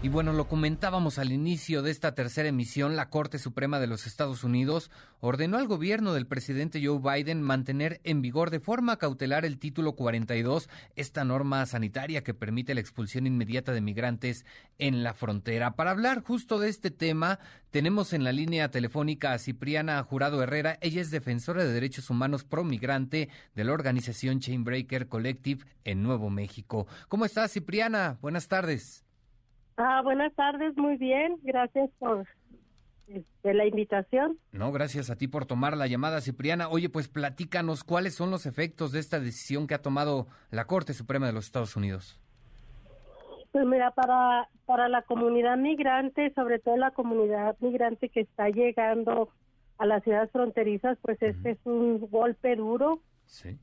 Y bueno, lo comentábamos al inicio de esta tercera emisión, la Corte Suprema de los Estados Unidos ordenó al gobierno del presidente Joe Biden mantener en vigor de forma cautelar el título 42, esta norma sanitaria que permite la expulsión inmediata de migrantes en la frontera. Para hablar justo de este tema, tenemos en la línea telefónica a Cipriana Jurado Herrera. Ella es defensora de derechos humanos pro migrante de la organización Chainbreaker Collective en Nuevo México. ¿Cómo estás, Cipriana? Buenas tardes. Ah, buenas tardes, muy bien, gracias por este, la invitación. No, gracias a ti por tomar la llamada, Cipriana. Oye, pues platícanos cuáles son los efectos de esta decisión que ha tomado la Corte Suprema de los Estados Unidos. Pues mira, para, para la comunidad migrante, sobre todo la comunidad migrante que está llegando a las ciudades fronterizas, pues este es un golpe duro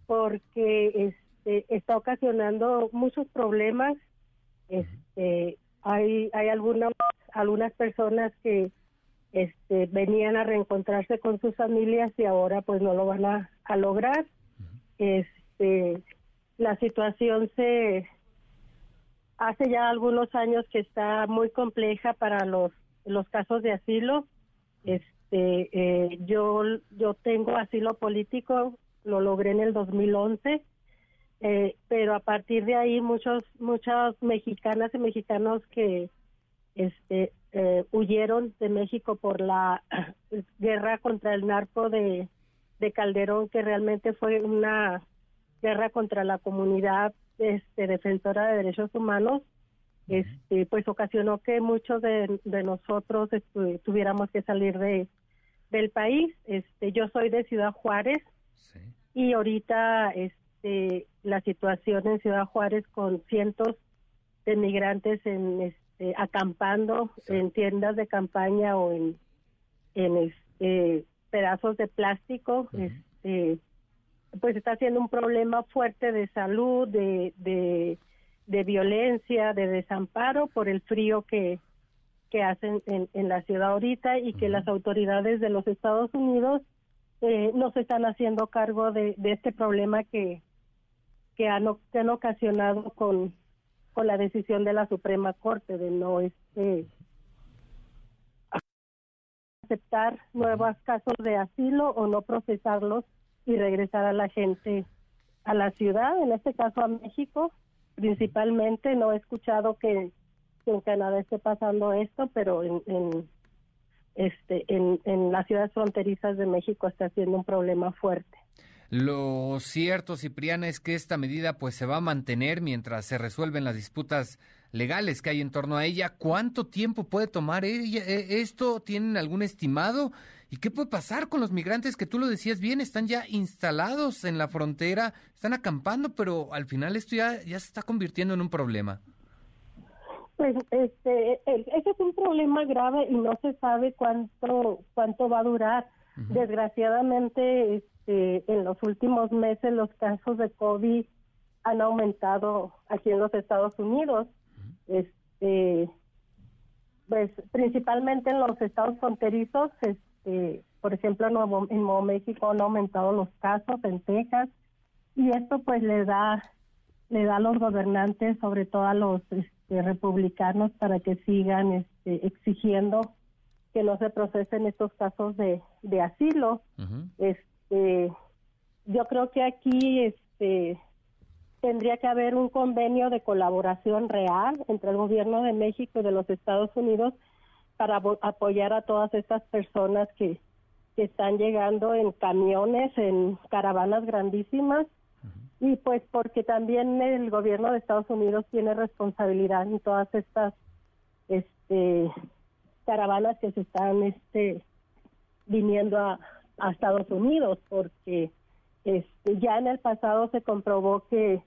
porque este, está ocasionando muchos problemas. Este, hay, hay algunas, algunas personas que este, venían a reencontrarse con sus familias y ahora pues no lo van a, lograr. Este, la situación se hace ya algunos años que está muy compleja para los los casos de asilo. Este, eh, yo yo tengo asilo político, lo logré en el 2011 eh, pero a partir de ahí muchos muchas mexicanas y mexicanos que este eh, huyeron de México por la guerra contra el narco de, de Calderón que realmente fue una guerra contra la comunidad este defensora de derechos humanos este pues ocasionó que muchos de, de nosotros tuviéramos que salir de del país. Este yo soy de Ciudad Juárez y ahorita este este, la situación en Ciudad Juárez con cientos de migrantes en este, acampando en tiendas de campaña o en, en este, pedazos de plástico, este, pues está siendo un problema fuerte de salud, de, de, violencia, de desamparo por el frío que, que hacen en, en la ciudad ahorita y que las autoridades de los Estados Unidos eh, no se están haciendo cargo de, de este problema que, que han, ocasionado con, la decisión de la Suprema Corte de no este aceptar nuevos casos de asilo o no procesarlos y regresar a la gente a la ciudad, en este caso a México, principalmente. No he escuchado que, en Canadá esté pasando esto, pero en, en este en, en las ciudades fronterizas de México está siendo un problema fuerte. Lo cierto, Cipriana, es que esta medida pues se va a mantener mientras se resuelven las disputas legales que hay en torno a ella. ¿Cuánto tiempo puede tomar ella, e, esto? ¿Tienen algún estimado? ¿Y qué puede pasar con los migrantes que tú lo decías bien, están ya instalados en la frontera, están acampando, pero al final esto ya, ya se está convirtiendo en un problema? Pues este, ese es un problema grave y no se sabe cuánto cuánto va a durar. Desgraciadamente, este, en los últimos meses los casos de COVID han aumentado aquí en los Estados Unidos. Este, pues principalmente en los estados fronterizos, este, por ejemplo en Nuevo, en Nuevo México han aumentado los casos, en Texas, y esto pues le da le da a los gobernantes, sobre todo a los este, republicanos, para que sigan este, exigiendo que no se procesen estos casos de, de asilo. Este, yo creo que aquí este, tendría que haber un convenio de colaboración real entre el gobierno de México y de los Estados Unidos para apoyar a todas estas personas que, que están llegando en camiones, en caravanas grandísimas, y pues porque también el gobierno de Estados Unidos tiene responsabilidad en todas estas este caravanas que se están este viniendo a, a Estados Unidos porque este, ya en el pasado se comprobó que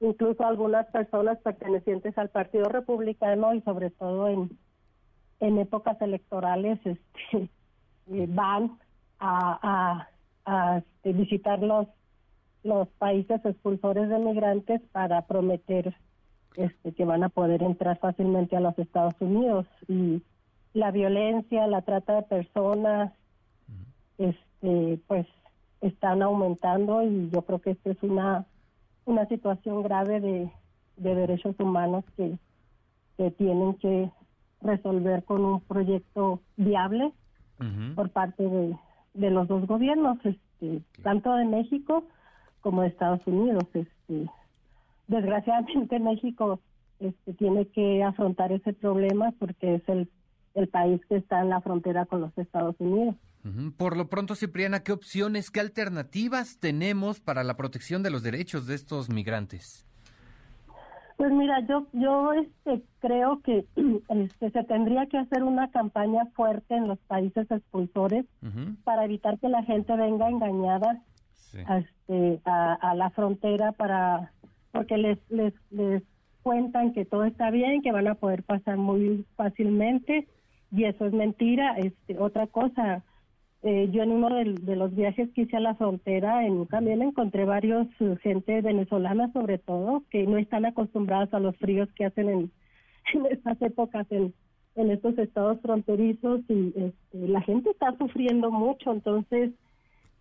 incluso algunas personas pertenecientes al Partido Republicano y sobre todo en, en épocas electorales este, eh, van a, a, este, visitar los, los países expulsores de migrantes para prometer este, que van a poder entrar fácilmente a los Estados Unidos. Y la violencia, la trata de personas, este, pues están aumentando y yo creo que esta es una, una situación grave de, de derechos humanos que, que tienen que resolver con un proyecto viable por parte de, de, los dos gobiernos, este, tanto de México como de Estados Unidos. Este, desgraciadamente México este, tiene que afrontar ese problema porque es el, el país que está en la frontera con los Estados Unidos. Por lo pronto, Cipriana, ¿qué opciones, qué alternativas tenemos para la protección de los derechos de estos migrantes? Pues mira, yo yo este creo que este, se tendría que hacer una campaña fuerte en los países expulsores para evitar que la gente venga engañada a, este, a, la frontera para porque les, les les cuentan que todo está bien, que van a poder pasar muy fácilmente y eso es mentira. Este otra cosa, eh, yo en uno de, los viajes que hice a la frontera en también encontré varios uh, gente venezolana sobre todo que no están acostumbradas a los fríos que hacen en, estas épocas en, en estos estados fronterizos y este, la gente está sufriendo mucho. Entonces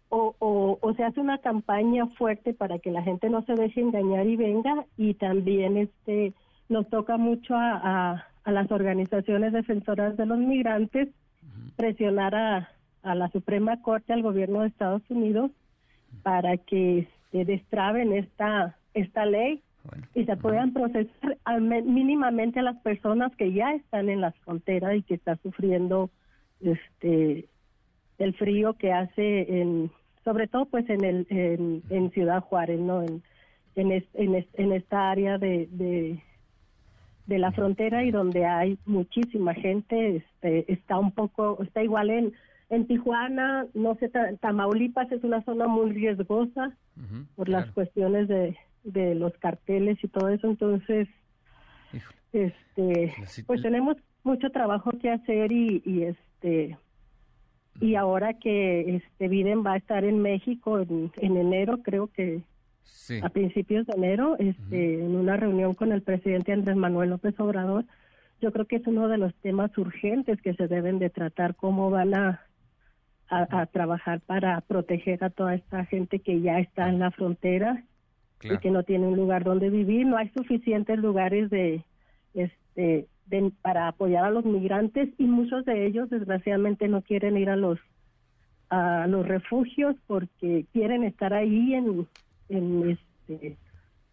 o, o, o, se hace una campaña fuerte para que la gente no se deje engañar y venga y también este nos toca mucho a, a las organizaciones defensoras de los migrantes presionar a, a la Suprema Corte, al gobierno de Estados Unidos, para que se destraben esta, esta ley y se puedan procesar mínimamente a las personas que ya están en las fronteras y que están sufriendo este el frío que hace en sobre todo pues en el en, Ciudad Juárez no en en, en, esta área de, de, de la frontera y donde hay muchísima gente este está un poco está igual en en Tijuana, no sé, Tamaulipas es una zona muy riesgosa por las cuestiones de, de los carteles y todo eso, entonces, este, pues tenemos mucho trabajo que hacer y, y este y ahora que este Biden va a estar en México en, enero, creo que a principios de enero, este, en una reunión con el presidente Andrés Manuel López Obrador, yo creo que es uno de los temas urgentes que se deben de tratar, cómo van a a, trabajar para proteger a toda esta gente que ya está en la frontera y que no tiene un lugar donde vivir. No hay suficientes lugares de, este, para apoyar a los migrantes y muchos de ellos desgraciadamente no quieren ir a los a los refugios porque quieren estar ahí en, en este,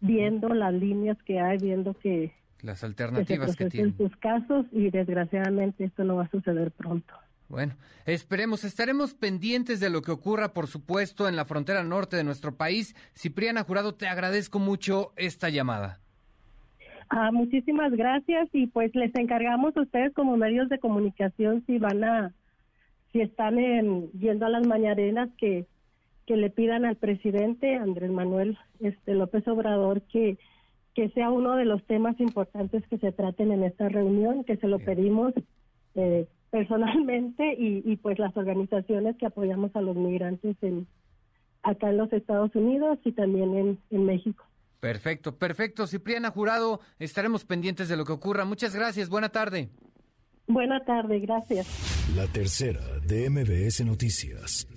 viendo las líneas que hay, viendo que las alternativas que, que tienen sus casos y desgraciadamente esto no va a suceder pronto. Bueno, esperemos, estaremos pendientes de lo que ocurra, por supuesto, en la frontera norte de nuestro país. Cipriana Jurado, te agradezco mucho esta llamada. Ah, muchísimas gracias y pues les encargamos a ustedes como medios de comunicación si van a, si están en, yendo a las mañaneras que, que le pidan al presidente Andrés Manuel este, López Obrador que, que sea uno de los temas importantes que se traten en esta reunión, que se lo pedimos eh, personalmente y, pues las organizaciones que apoyamos a los migrantes en acá en los Estados Unidos y también en, en México. Perfecto, perfecto. Cipriana Jurado, estaremos pendientes de lo que ocurra. Muchas gracias. Buena tarde. Buena tarde, gracias. La tercera de MBS Noticias.